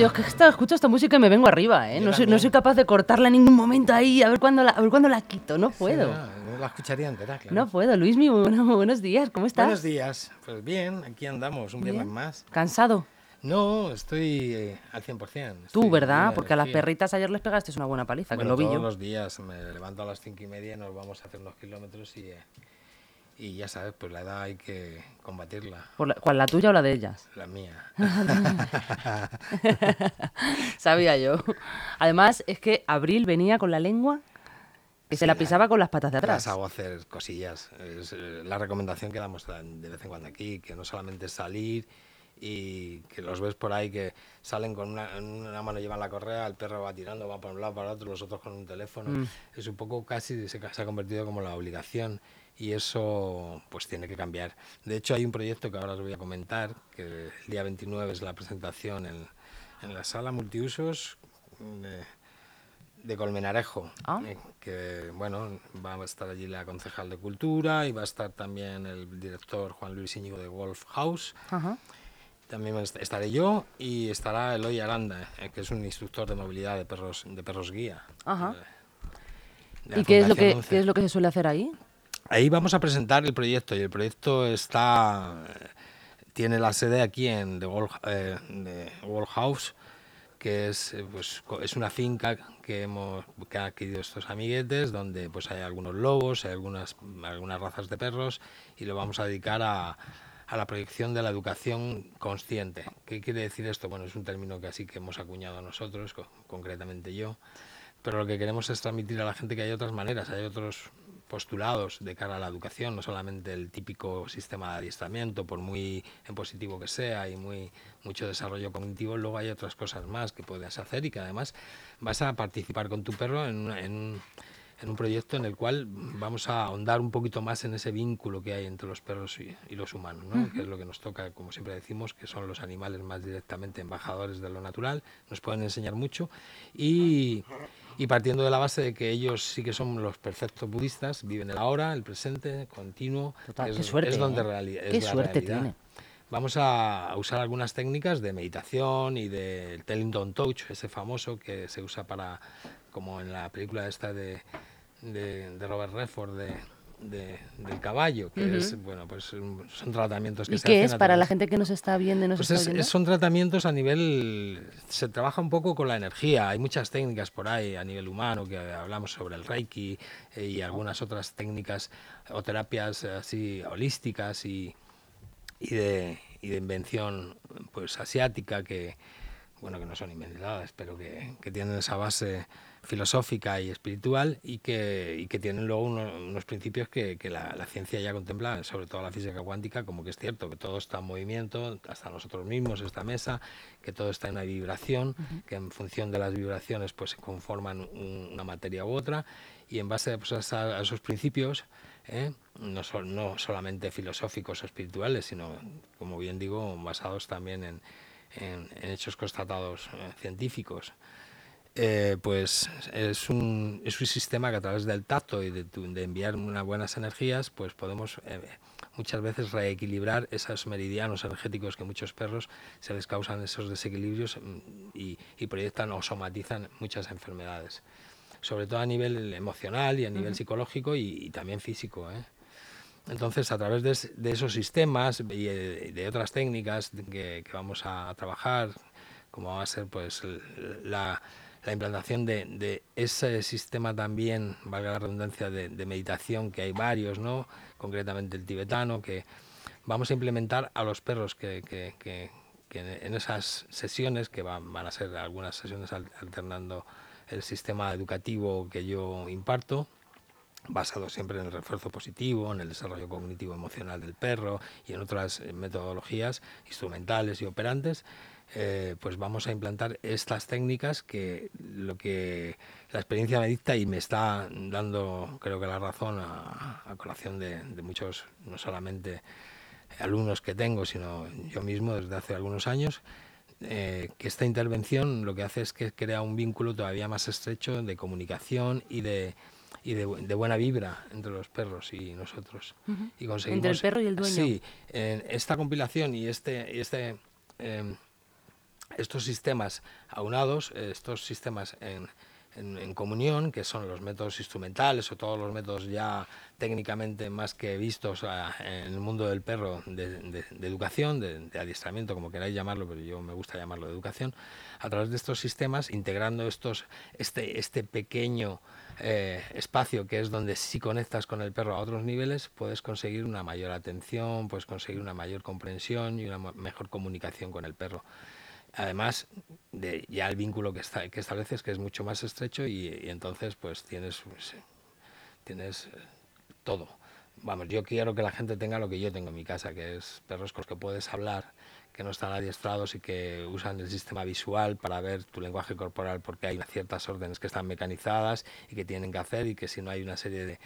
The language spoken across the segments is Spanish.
Yo, es que esta- escucho esta música y me vengo arriba, ¿eh? No soy, no soy capaz de cortarla en ningún momento ahí, a ver cuándo la, a ver cuándo la quito. No puedo. Sí, no, la escucharía entera, claro. No puedo. Luismi, bueno, buenos días. ¿Cómo estás? Buenos días. Pues bien, aquí andamos, un viernes más. ¿Cansado? No, estoy eh, al 100%. estoy Tú, ¿verdad? Porque a las perritas ayer les pegaste una buena paliza, Bueno, que lo vi todos yo. los días me levanto a las cinco y media y nos vamos a hacer unos kilómetros y, eh, y ya sabes, pues la edad hay que combatirla. Por la, ¿Cuál, la tuya o la de ellas? La mía. Sabía yo. Además, es que Abril venía con la lengua que se Sí, la la- pisaba con las patas de atrás. Las hago hacer cosillas. Es eh, la recomendación que damos de vez en cuando aquí, que no solamente salir y que los ves por ahí que salen con una, una mano llevan la correa, el perro va tirando, va para un lado, para otro, los otros con un teléfono. Mm. Es un poco casi, se, se ha convertido como la obligación y eso pues tiene que cambiar. De hecho hay un proyecto que ahora os voy a comentar, que el día 29 es la presentación en, en la sala multiusos. de- de Colmenarejo, Ah. eh, que bueno, va a estar allí la concejal de Cultura y va a estar también el director Juan Luis Íñigo de Wolf House. Ajá. También est- estaré yo y estará Eloy Aranda, eh, que es un instructor de movilidad de perros, de perros guía. Ajá. de la ¿Y qué es, lo que, qué es lo que se suele hacer ahí? Ahí vamos a presentar el proyecto y el proyecto está eh, tiene la sede aquí en The Wall, eh, House, que es eh, pues es una finca que hemos que han adquirido estos amiguetes donde pues hay algunos lobos, hay algunas algunas razas de perros y lo vamos a dedicar a a la proyección de la educación consciente. ¿Qué quiere decir esto? Bueno, es un término que así que hemos acuñado nosotros, co- concretamente yo, pero lo que queremos es transmitir a la gente que hay otras maneras, hay otros postulados de cara a la educación, no solamente el típico sistema de adiestramiento, por muy en positivo que sea y muy mucho desarrollo cognitivo, luego hay otras cosas más que puedes hacer y que además vas a participar con tu perro en, en un- en un proyecto en el cual vamos a ahondar un poquito más en ese vínculo que hay entre los perros y, y los humanos, ¿no? que es lo que nos toca, como siempre decimos, que son los animales más directamente embajadores de lo natural, nos pueden enseñar mucho y, y partiendo de la base de que ellos sí que son los perfectos budistas, viven el ahora, el presente, continuo, Total, es, qué suerte, es donde ¿eh? reali- es Qué la suerte realidad. tiene. Vamos a usar algunas técnicas de meditación y del Telling Don't Touch, ese famoso que se usa para, como en la película esta de, de, de Robert Redford, de, de- del caballo, que es, bueno, pues son tratamientos que ¿Y se qué hacen es para la gente que nos está viendo nos pues está es- oyendo? es- son tratamientos a nivel. Se trabaja un poco con la energía. Hay muchas técnicas por ahí a nivel humano que hablamos sobre el Reiki eh, y algunas otras técnicas o terapias eh, así holísticas y, y de, y de invención pues asiática que bueno que no son inventadas pero que, que tienen esa base filosófica y espiritual y que, y que tienen luego uno- unos principios que, que la, la ciencia ya contempla, sobre todo la física cuántica, como que es cierto, que todo está en movimiento, hasta nosotros mismos, esta mesa, que todo está en una vibración, que en función de las vibraciones pues se conforman un- una materia u otra y en base pues, a, a esos principios ¿eh? no, son, no solamente filosóficos o espirituales, sino, como bien digo, basados también en, en- en hechos constatados eh, científicos. Eh, pues es un, es un sistema que a través del tacto y de, de enviar unas buenas energías, pues podemos eh, muchas veces reequilibrar esos meridianos energéticos que muchos perros se les causan esos desequilibrios mm, y, y proyectan o somatizan muchas enfermedades, sobre todo a nivel emocional y a nivel psicológico y, y también físico. ¿eh? Entonces, a través de, de esos sistemas y de otras técnicas que, que vamos a, trabajar, como va a ser pues la, la implantación de, ese sistema también, valga la redundancia, de, meditación, que hay varios, ¿no? concretamente el tibetano, que vamos a implementar a los perros que, en esas sesiones, que van, van a ser algunas sesiones al- alternando el sistema educativo que yo imparto, basado siempre en el refuerzo positivo, en el desarrollo cognitivo emocional del perro y en otras metodologías instrumentales y operantes, eh, pues vamos a implantar estas técnicas que lo que la experiencia me dicta y me está dando creo que la razón a, a colación de, de muchos, no solamente alumnos que tengo, sino yo mismo desde hace algunos años, eh, que esta intervención lo que hace es que crea un vínculo todavía más estrecho de comunicación y de, y de, bu- de buena vibra entre los perros y nosotros. y conseguimos, Entre el perro y el dueño. Sí, en esta compilación y este, y este em, estos sistemas aunados, estos sistemas en, en, comunión, que son los métodos instrumentales o todos los métodos ya técnicamente más que vistos en el mundo del perro de, educación, de, adiestramiento, como queráis llamarlo, pero yo me gusta llamarlo de educación, a través de estos sistemas, integrando estos, este, este pequeño eh, espacio que es donde si conectas con el perro a otros niveles, puedes conseguir una mayor atención, puedes conseguir una mayor comprensión y una mejor comunicación con el perro además de ya el vínculo que, está, que estableces que es mucho más estrecho y, entonces pues tienes pues, tienes eh, todo. Vamos yo quiero que la gente tenga lo que yo tengo en mi casa que es perros con los que puedes hablar que no están adiestrados y que usan el sistema visual para ver tu lenguaje corporal porque hay ciertas órdenes que están mecanizadas y que tienen que hacer y que si no hay una serie de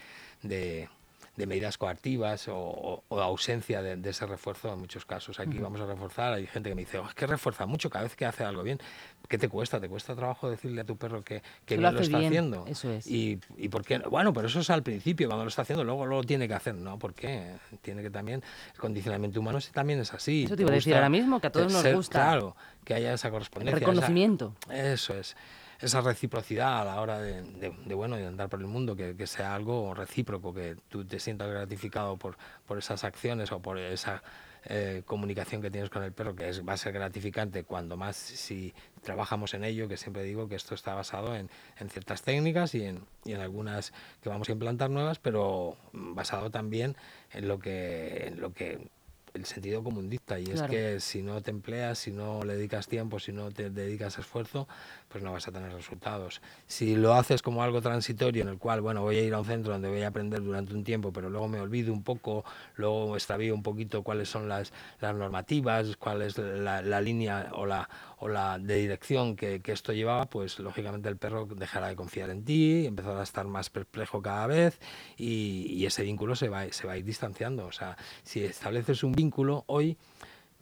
de medidas coactivas o, ausencia de, ese refuerzo en muchos casos. Aquí vamos a reforzar, hay gente que me dice, oh, es que refuerza mucho cada vez que hace algo bien. ¿Qué te cuesta? ¿Te cuesta trabajo decirle a tu perro que, que bien lo, está haciendo? Eso es. Y, y por qué? Bueno, pero eso es al principio, cuando lo está haciendo, luego lo tiene que hacer. No, ¿por qué? Tiene que también, el condicionamiento humano también es así. Eso te iba a decir ahora mismo, que a todos nos gusta. Claro, que haya esa correspondencia. El reconocimiento. eso es esa reciprocidad a la hora de, bueno, de andar por el mundo, que, sea algo recíproco, que tú te sientas gratificado por, por esas acciones o por esa eh, comunicación que tienes con el perro, que es, va a ser gratificante cuando más si trabajamos en ello, que siempre digo que esto está basado en, en ciertas técnicas y en, y en, algunas que vamos a implantar nuevas, pero basado también en lo que, en lo que el sentido común dicta y es que si no te empleas, si no le dedicas tiempo, si no te dedicas esfuerzo, pues no vas a tener resultados. Si lo haces como algo transitorio en el cual, bueno, voy a ir a un centro donde voy a aprender durante un tiempo, pero luego me olvido un poco, luego extravío un poquito cuáles son las, las normativas, cuál es la, la línea o la, o la de dirección que, que, esto llevaba, pues lógicamente el perro dejará de confiar en ti, empezará a estar más perplejo cada vez y, y ese vínculo se va, se va a ir distanciando. O sea, si estableces un vínculo hoy,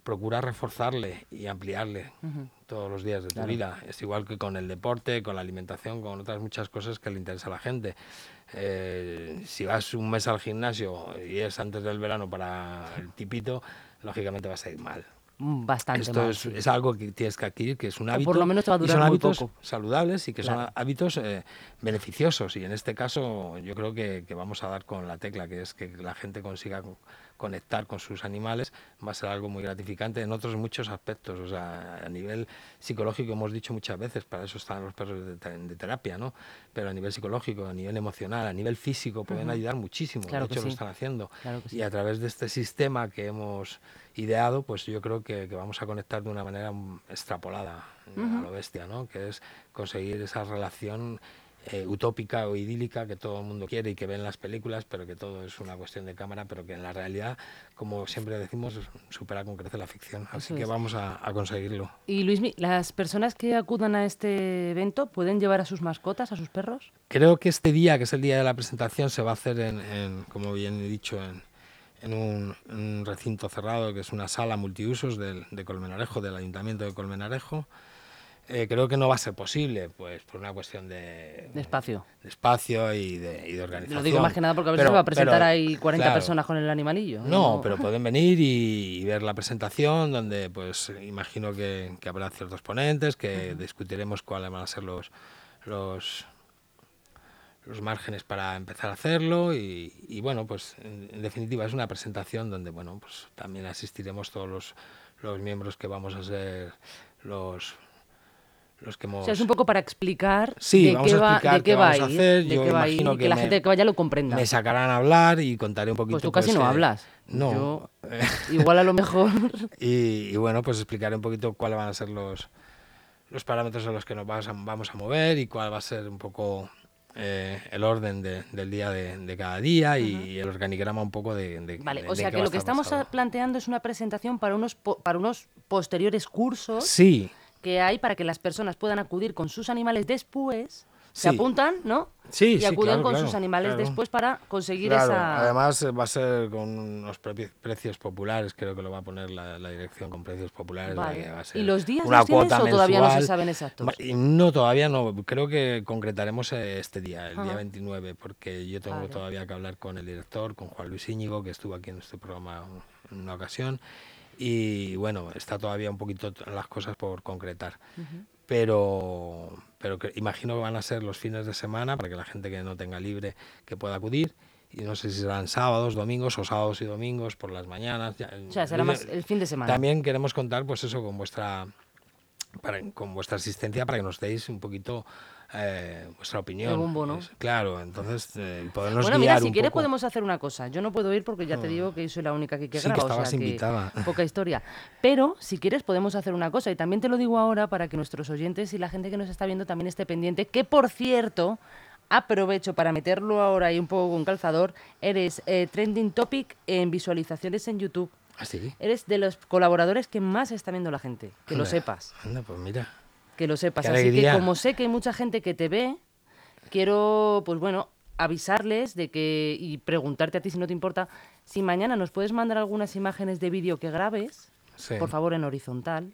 procura reforzarle y ampliarle todos los días de tu vida. Es igual que con el deporte, con la alimentación, con otras muchas cosas que le interesa a la gente. Eh, si vas un mes al gimnasio y es antes del verano para el tipito, lógicamente vas a ir mal. Bastante Esto es, algo que tienes que adquirir, que es un hábito. por lo menos te va a durar son muy hábitos poco. saludables y que son hábitos eh, beneficiosos. Y en este caso, yo creo que, que, vamos a dar con la tecla, que es que la gente consiga conectar con sus animales, va a ser algo muy gratificante en otros muchos aspectos. O sea, a nivel psicológico, hemos dicho muchas veces, para eso están los perros de, terapia, ¿no? Pero a nivel psicológico, a nivel emocional, a nivel físico, pueden ayudar muchísimo. de hecho, lo están haciendo. y a través de este sistema que hemos ideado, pues yo creo que, vamos a conectar de una manera extrapolada a lo bestia, ¿no? Que es conseguir esa relación eh, utópica o idílica que todo el mundo quiere y que ve en las películas, pero que todo es una cuestión de cámara, pero que en la realidad, como siempre decimos, supera con creces la ficción. Así que vamos a, conseguirlo. Y Luismi, ¿las personas que acudan a este evento pueden llevar a sus mascotas, a sus perros? Creo que este día, que es el día de la presentación, se va a hacer en, como bien he dicho, en, un, recinto cerrado, que es una sala multiusos de Colmenarejo, del Ayuntamiento de Colmenarejo. Eh, creo que no va a ser posible, pues por una cuestión de, de espacio. De espacio y de, y de, organización. Lo digo más que nada porque a veces se va a presentar ahí 40 personas con el animalillo. No, pero pueden venir y, ver la presentación, donde pues imagino que, que habrá ciertos ponentes, que discutiremos cuáles van a ser los, los, los márgenes para empezar a hacerlo y, y bueno, pues en, en, definitiva es una presentación donde bueno, pues también asistiremos todos los, los miembros que vamos a ser los o sea, es un poco para explicar sí, de, qué va, de qué, va a hacer. Yo imagino que, la gente que vaya lo comprenda. Me sacarán a hablar y contaré un poquito. Pues tú casi pues, no eh, hablas. No. igual a lo mejor. y, bueno, pues explicaré un poquito cuáles van a ser los, los parámetros en los que nos vamos a, mover y cuál va a ser un poco eh, el orden del día de, cada día y el organigrama un poco de... vale, o sea que lo que estamos planteando es una presentación para unos, para unos posteriores cursos. Sí que hay para que las personas puedan acudir con sus animales después. Se apuntan, ¿no? Sí, y acuden con sus animales después para conseguir esa. Además, va a ser con unos precios populares, creo que lo va a poner la, dirección con precios populares. ¿Y los días una cuota o todavía no se saben exactos? No, todavía no. Creo que concretaremos eh, este día, el día 29, porque yo tengo todavía que hablar con el director, con Juan Luis Íñigo, que estuvo aquí en este programa en una ocasión y bueno, está todavía un poquito las cosas por concretar. Pero, pero que, imagino que van a ser los fines de semana para que la gente que no tenga libre que pueda acudir y no sé si serán sábados, domingos o sábados y domingos por las mañanas. o sea, será más el fin de semana. También queremos contar, pues eso, con vuestra, para, con vuestra asistencia para que nos deis un poquito eh, vuestra opinión. claro, entonces eh, podernos Bueno, mira, si quieres podemos hacer una cosa. Yo no puedo ir porque ya te mm. digo que soy la única que, que sí, graba. Que estabas invitada. poca historia. Pero si quieres podemos hacer una cosa y también te lo digo ahora para que nuestros oyentes y la gente que nos está viendo también esté pendiente. Que por cierto aprovecho para meterlo ahora ahí un poco con calzador. Eres eh, trending topic en visualizaciones en YouTube. ¿Ah, sí? Eres de los colaboradores que más está viendo la gente. Que lo sepas. Anda, pues mira que lo sepas. Así que como sé que hay mucha gente que te ve, quiero, pues bueno, avisarles de que y preguntarte a ti si no te importa, si mañana nos puedes mandar algunas imágenes de vídeo que grabes, por favor en horizontal,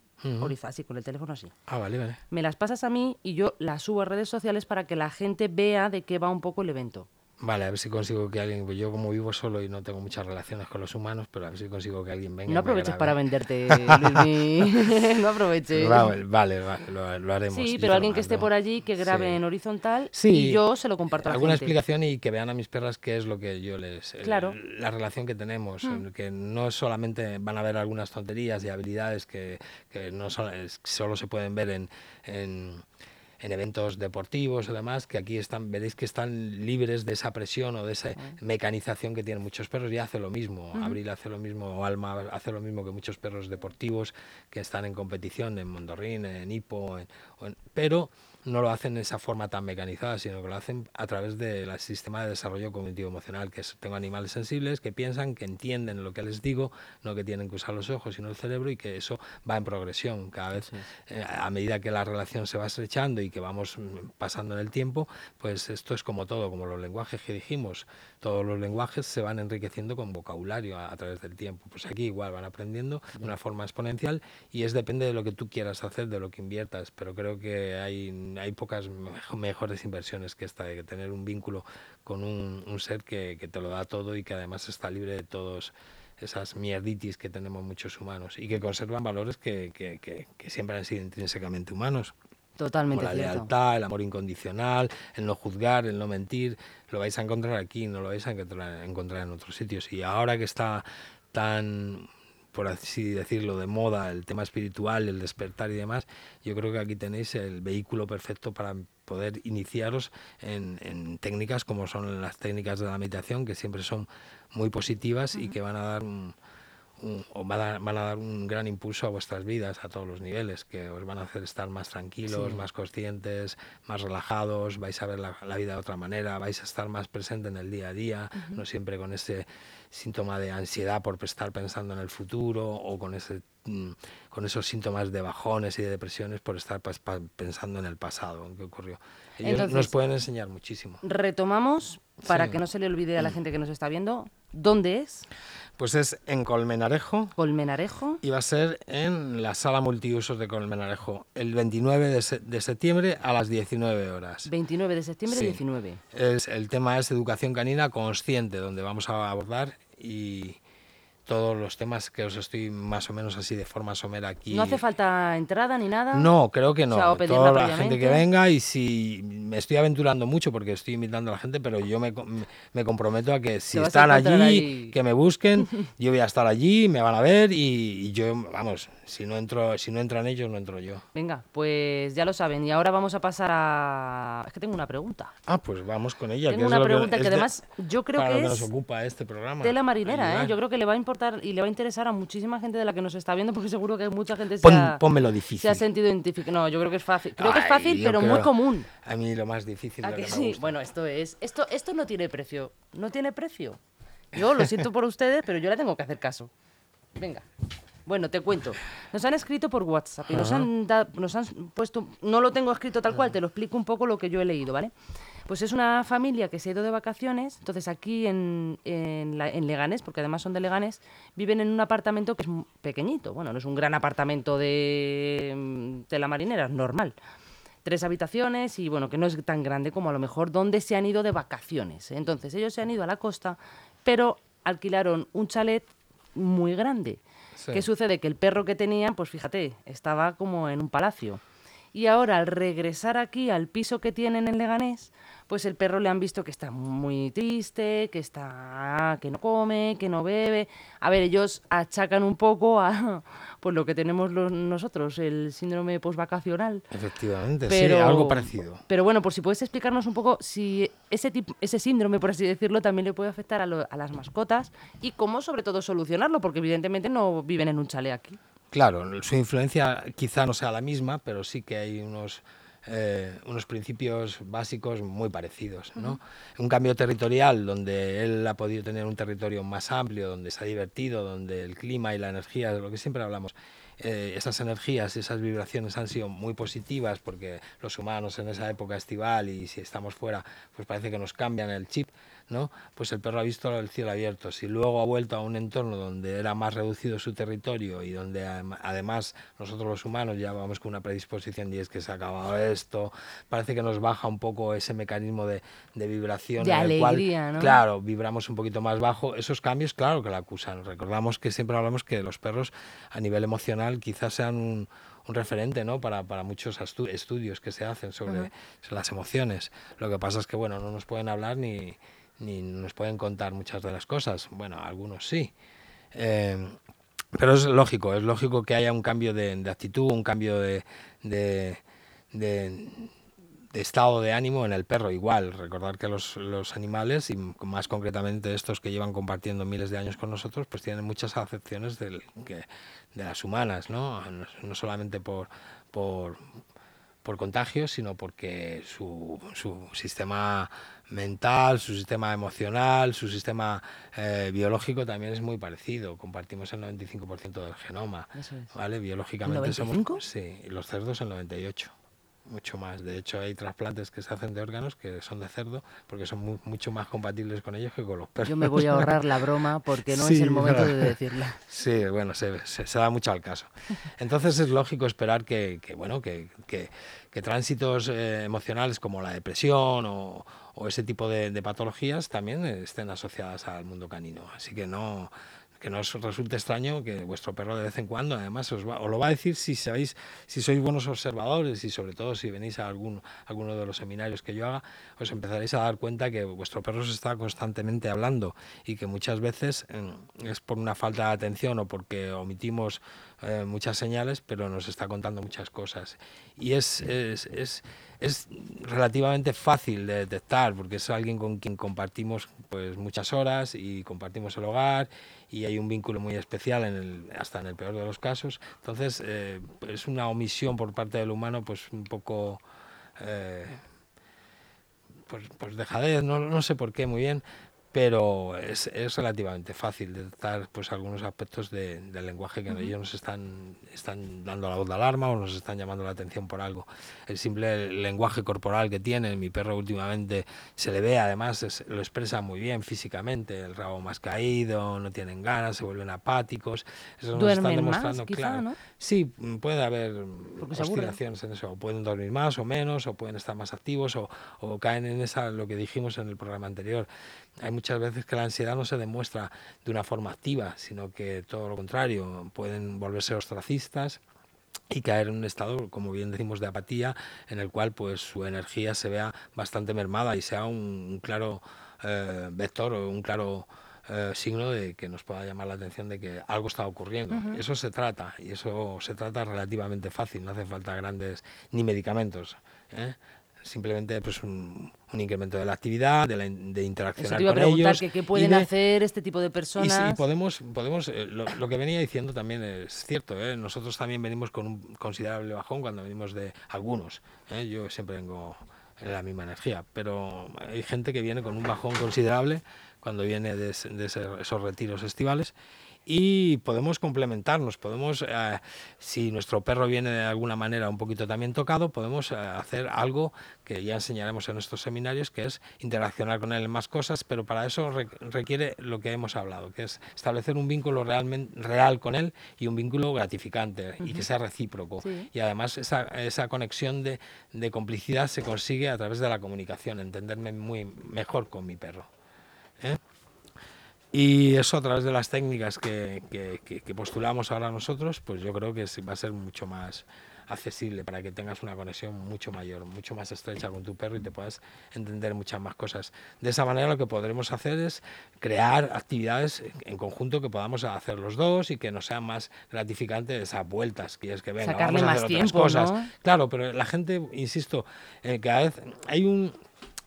así con el teléfono así. Ah, vale, vale. Me las pasas a mí y yo las subo a redes sociales para que la gente vea de qué va un poco el evento. Vale, a ver si consigo que alguien, pues yo como vivo solo y no tengo muchas relaciones con los humanos, pero a ver si consigo que alguien venga. No aproveches para venderte, no aproveches. Vale, vale, lo, haremos. Sí, pero alguien que esté por allí, que grabe en horizontal y yo se lo comparto a la Alguna explicación y que vean a mis perras qué es lo que yo les... Claro. la relación que tenemos, mm. que no solamente van a ver algunas tonterías y habilidades que, que no solo se pueden ver en, en en eventos deportivos y demás, que aquí están, veréis que están libres de esa presión o de esa mecanización que tienen muchos perros y hace lo mismo. Abril hace lo mismo, o Alma hace lo mismo que muchos perros deportivos que están en competición en Mondorrín, en Hipo, pero no lo hacen de esa forma tan mecanizada, sino que lo hacen a través del sistema de desarrollo cognitivo emocional, que es, tengo animales sensibles que piensan, que entienden lo que les digo, no que tienen que usar los ojos, sino el cerebro, y que eso va en progresión. Cada vez, eh, a medida que la relación se va estrechando y que vamos mm, pasando en el tiempo, pues esto es como todo, como los lenguajes que dijimos, todos los lenguajes se van enriqueciendo con vocabulario a, través del tiempo. Pues aquí igual van aprendiendo de una forma exponencial y es depende de lo que tú quieras hacer, de lo que inviertas, pero creo que hay, hay pocas mejores inversiones que esta de tener un vínculo con un, ser que, te lo da todo y que además está libre de todos esas mierditis que tenemos muchos humanos y que conservan valores que, que, que siempre han sido intrínsecamente humanos. Totalmente. la lealtad, el amor incondicional, el no juzgar, el no mentir, lo vais a encontrar aquí, no lo vais a encontrar en otros sitios. Y ahora que está tan, por así decirlo, de moda el tema espiritual, el despertar y demás, yo creo que aquí tenéis el vehículo perfecto para poder iniciaros en, técnicas como son las técnicas de la meditación, que siempre son muy positivas y que van a dar un o van a, van a, dar un gran impulso a vuestras vidas a todos los niveles, que os van a hacer estar más tranquilos, más conscientes, más relajados, vais a ver la, vida de otra manera, vais a estar más presente en el día a día, no siempre con ese síntoma de ansiedad por estar pensando en el futuro o con ese mm, con esos síntomas de bajones y de depresiones por estar pensando en el pasado, en qué ocurrió. Ellos nos pueden enseñar muchísimo. Retomamos, para que no se le olvide a la mm. gente que nos está viendo, ¿dónde es? Pues es en Colmenarejo. Colmenarejo. Y va a ser en la sala multiusos de Colmenarejo, el 29 de, septiembre a las 19 horas. 29 de septiembre, 19. Es, el tema es educación canina consciente, donde vamos a abordar y, todos los temas que os estoy más o menos así de forma somera aquí. ¿No hace falta entrada ni nada? No, creo que no. Toda la gente que venga y si me estoy aventurando mucho porque estoy invitando a la gente, pero yo me, me comprometo a que si están allí, que me busquen, yo voy a estar allí, me van a ver y, y yo, vamos, si no entro, si no entran ellos, no entro yo. Venga, pues ya lo saben. Y ahora vamos a pasar a. Es que tengo una pregunta. Ah, pues vamos con ella. Tengo una pregunta que, además yo creo que, es. nos ocupa este programa. Tela marinera, ¿eh? Yo creo que le va a importar y le va a interesar a muchísima gente de la que nos está viendo, porque seguro que mucha gente se, ha, difícil. se ha sentido identificado. No, yo creo que es fácil. Creo que es fácil, pero muy común. A mí lo más difícil. ¿A que, sí? Bueno, esto es. Esto, esto no tiene precio. No tiene precio. Yo lo siento por ustedes, pero yo le tengo que hacer caso. Venga. Bueno, te cuento. Nos han escrito por WhatsApp y nos han, nos han puesto, no lo tengo escrito tal cual, te lo explico un poco lo que yo he leído, ¿vale? Pues es una familia que se ha ido de vacaciones, entonces aquí en, en, Leganés, porque además son de Leganés, viven en un apartamento que es pequeñito, bueno, no es un gran apartamento de, de la marinera, es normal tres habitaciones y bueno, que no es tan grande como a lo mejor donde se han ido de vacaciones. Entonces ellos se han ido a la costa, pero alquilaron un chalet muy grande. Sí. ¿Qué sucede? Que el perro que tenían, pues fíjate, estaba como en un palacio. Y ahora al regresar aquí al piso que tienen en Leganés, pues el perro le han visto que está muy triste, que está que no come, que no bebe. A ver, ellos achacan un poco a pues lo que tenemos los- nosotros, el síndrome postvacacional. Efectivamente, Pero, sí, algo parecido. Pero bueno, por si puedes explicarnos un poco si ese, tip- ese síndrome, por así decirlo, también le puede afectar a, lo- a las mascotas y cómo sobre todo solucionarlo, porque evidentemente no viven en un chalet aquí. Claro, su influencia quizá no sea la misma, pero sí que hay unos, eh, unos principios básicos muy parecidos. ¿no? Un cambio territorial donde él ha podido tener un territorio más amplio, donde se ha divertido, donde el clima y la energía, de lo que siempre hablamos, eh, esas energías, esas vibraciones han sido muy positivas porque los humanos en esa época estival y si estamos fuera, pues parece que nos cambian el chip. ¿no? Pues el perro ha visto el cielo abierto. Si luego ha vuelto a un entorno donde era más reducido su territorio y donde adem- además nosotros los humanos ya vamos con una predisposición y es que se ha acabado esto, parece que nos baja un poco ese mecanismo de, de vibración. De en el cual, alegría, ¿no? Claro, vibramos un poquito más bajo. Esos cambios, claro que la acusan. Recordamos que siempre hablamos que los perros a nivel emocional quizás sean un, un referente ¿no? para, para muchos estu- estudios que se hacen sobre, las emociones. Lo que pasa es que bueno, no nos pueden hablar ni, ni nos pueden contar muchas de las cosas. Bueno, algunos sí. Eh, pero es lógico, es lógico que haya un cambio de, de actitud, un cambio de, de, de- de estado de ánimo en el perro igual. Recordar que los, los animales, y más concretamente estos que llevan compartiendo miles de años con nosotros, pues tienen muchas acepciones del, que, de las humanas, ¿no? No, no solamente por, por, por contagio, sino porque su, su sistema mental, su sistema emocional, su sistema eh, biológico también es muy parecido. Compartimos el 95% del genoma, Eso es. ¿vale? Biológicamente ¿El 95? somos... Sí, los cerdos el 98. Mucho más. De hecho, hay trasplantes que se hacen de órganos que son de cerdo porque son mu- mucho más compatibles con ellos que con los perros. Yo me voy a ahorrar la broma porque no es el momento de decirla. Sí, bueno, se, se- se da mucho al caso. Entonces es lógico esperar que, que, bueno, que, que- que tránsitos eh, emocionales como la depresión o, o ese tipo de, de patologías también estén asociadas al mundo canino. Así que no que no os resulte extraño que vuestro perro de vez en cuando, además, os, lo va a decir si sabéis, si sois buenos observadores y sobre todo si venís a algún, alguno de los seminarios que yo haga, os empezaréis a dar cuenta que vuestro perro os está constantemente hablando y que muchas veces mm, es por una falta de atención o porque omitimos eh, muchas señales, pero nos está contando muchas cosas. Y es, es relativamente fácil de detectar porque es alguien con quien compartimos pues muchas horas y compartimos el hogar y hay un vínculo muy especial en el, hasta en el peor de los casos. Entonces eh, es una omisión por parte del humano pues un poco eh, pues, pues dejadez, no, no sé por qué muy bien, pero es, es relativamente fácil detectar pues algunos aspectos de- del lenguaje que ellos nos están, están dando la voz de alarma o nos están llamando la atención por algo. El simple lenguaje corporal que tiene, mi perro últimamente se le ve, además es- lo expresa muy bien físicamente, el rabo más caído, no tienen ganas, se vuelven apáticos. Eso nos están Duermen más, demostrando, quizá, claro. ¿no? Sí, puede haber oscilaciones en eso. O pueden dormir más o menos, o pueden estar más activos, o, o caen en esa, lo que dijimos en el programa anterior. Hay muchas veces que la ansiedad no se demuestra de una forma activa, sino que todo lo contrario, pueden volverse ostracistas y caer en un estado, como bien decimos, de apatía, en el cual pues su energía se vea bastante mermada y sea un, un claro eh, vector o un claro eh, signo de que nos pueda llamar la atención de que algo está ocurriendo. Eso se trata, y eso se trata relativamente fácil, no hace falta grandes ni medicamentos. ¿eh? Simplemente pues un, un incremento de la actividad, de, la, de Eso interaccionar te iba a con preguntar, ellos. que qué y pueden de- hacer este tipo de y personas. sí, podemos, podemos eh, lo, lo que venía diciendo también es cierto. ¿eh? Nosotros también venimos con un considerable bajón cuando venimos de algunos. ¿eh? Yo siempre vengo en la misma energía, pero hay gente que viene con un bajón considerable cuando viene de, de esos retiros estivales. Y podemos complementarnos, podemos, eh, si nuestro perro viene de alguna manera un poquito también tocado, podemos eh, hacer algo que ya enseñaremos en estos seminarios, que es interaccionar con él en más cosas, pero para eso re- requiere lo que hemos hablado, que es establecer un vínculo realmente real con él y un vínculo gratificante y que sea recíproco. Sí. Y además esa, esa conexión de, de complicidad se consigue a través de la comunicación, entenderme muy mejor con mi perro. ¿eh? Y eso a través de las técnicas que, que- que- postulamos ahora nosotros, pues yo creo que va a ser mucho más accesible para que tengas una conexión mucho mayor, mucho más estrecha con tu perro y te puedas entender muchas más cosas. De esa manera lo que podremos hacer es crear actividades en conjunto que podamos hacer los dos y que nos sea más gratificante esas vueltas, que es que venga, Sacarle vamos a más hacer otras tiempo, cosas. ¿no? Claro, pero la gente, insisto, eh, cada vez hay un,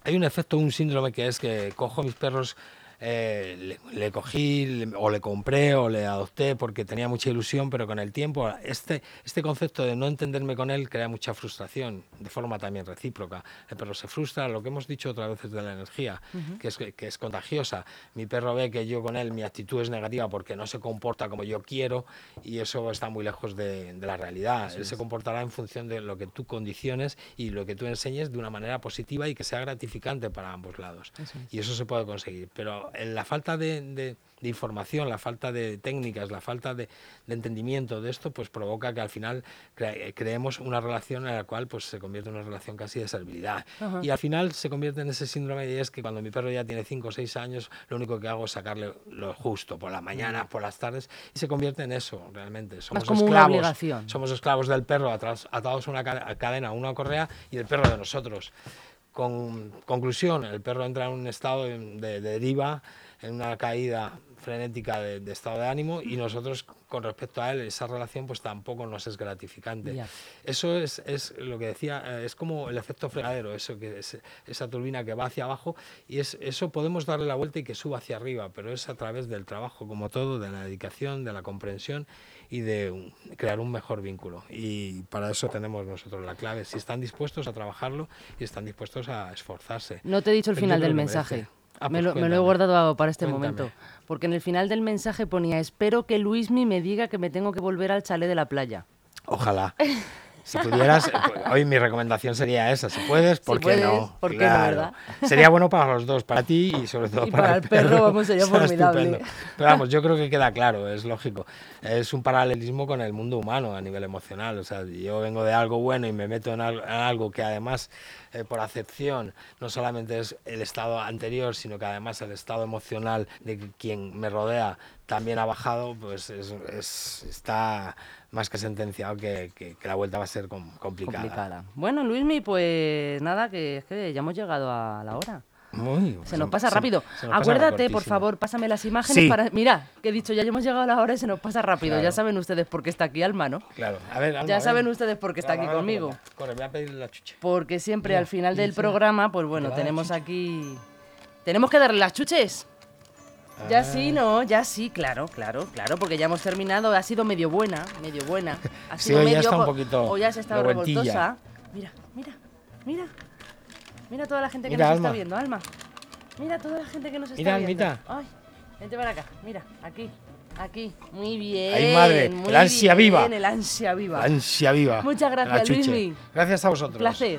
hay un efecto, un síndrome que es que cojo mis perros, eh, le, le cogí le- o le compré o le adopté porque tenía mucha ilusión, pero con el tiempo este, este concepto de no entenderme con él crea mucha frustración, de forma también recíproca. El perro se frustra, lo que hemos dicho otras veces de la energía, que, es, que es contagiosa. Mi perro ve que yo con él mi actitud es negativa porque no se comporta como yo quiero y eso está muy lejos de, de la realidad. él se comportará en función de lo que tú condiciones y lo que tú enseñes de una manera positiva y que sea gratificante para ambos lados. Y eso se puede conseguir. Pero la falta de, de- de información, la falta de técnicas, la falta de, de entendimiento de esto, pues provoca que al final cre- creemos una relación en la cual pues, se convierte en una relación casi de servilidad. Y al final se convierte en ese síndrome y es que cuando mi perro ya tiene 5 o 6 años, lo único que hago es sacarle lo justo, por las mañanas, por las tardes, y se convierte en eso realmente. Somos como una esclavos, obligación. somos esclavos del perro atados a una ca- cadena, a una correa, y el perro de nosotros. Con conclusión, el perro entra en un estado de, de deriva, en una caída frenética de, de estado de ánimo y nosotros con respecto a él esa relación pues tampoco nos es gratificante. Eso es, es lo que decía, eh, es como el efecto fregadero, eso que es esa turbina que va hacia abajo y es, eso podemos darle la vuelta y que suba hacia arriba, pero es a través del trabajo como todo, de la dedicación, de la comprensión y de crear un mejor vínculo. Y para eso tenemos nosotros la clave, si están dispuestos a trabajarlo y están dispuestos a esforzarse. No te he dicho el Pero final del mensaje. Ah, me, pues lo, me lo he guardado para este Cuéntame. momento. Porque en el final del mensaje ponía, espero que Luismi me diga que me tengo que volver al chalet de la playa. Ojalá. Si pudieras, hoy mi recomendación sería esa. Si puedes, ¿por qué puedes, no? ¿por qué no, verdad? Sería bueno para los dos, para ti y sobre todo Y para, para el perro, vamos, sería formidable. estupendo. Pero vamos, yo creo que queda claro, es lógico. Es un paralelismo con el mundo humano a nivel emocional. O sea, yo vengo de algo bueno y me meto en algo que además, eh, por acepción, no solamente es el estado anterior, sino que además el estado emocional de quien me rodea también ha bajado, pues es, es- está más que sentenciado que, que- que la vuelta va a ser com- complicada. Complicada. Bueno, Luismi, pues nada, que es que ya hemos llegado a la hora. Muy- Se nos pasa rápido. se nos pasa Acuérdate, por favor, pásame las imágenes Sí. para... Mira, que he dicho, ya hemos llegado a la hora y se nos pasa rápido. Claro. Ya saben ustedes por qué está aquí Alma, ¿no? Claro, a ver, Alma, Ya saben ustedes por qué está aquí conmigo. Corre, voy a pedirle la chucha. Porque siempre Mira, al final del programa, pues bueno, tenemos aquí... Tenemos que darle las chuches. Ya Ah. sí, ¿no? Ya sí, claro, claro, claro, porque ya hemos terminado. Ha sido medio buena, medio buena. Ha Sí, sido hoy ya medio está un po- poquito Hoy ya estado revueltilla. revoltosa. Mira, mira, mira. Mira toda la gente que Mira, nos Alma. está viendo, Alma. Mira toda la gente que nos está Mira, viendo. Almita. Ay, vente para acá. Mira, aquí, aquí. Muy bien. Ay, madre, muy el ansia bien, viva. El ansia viva. Ansia viva. Muchas gracias. Luismi. Gracias a vosotros. Placer.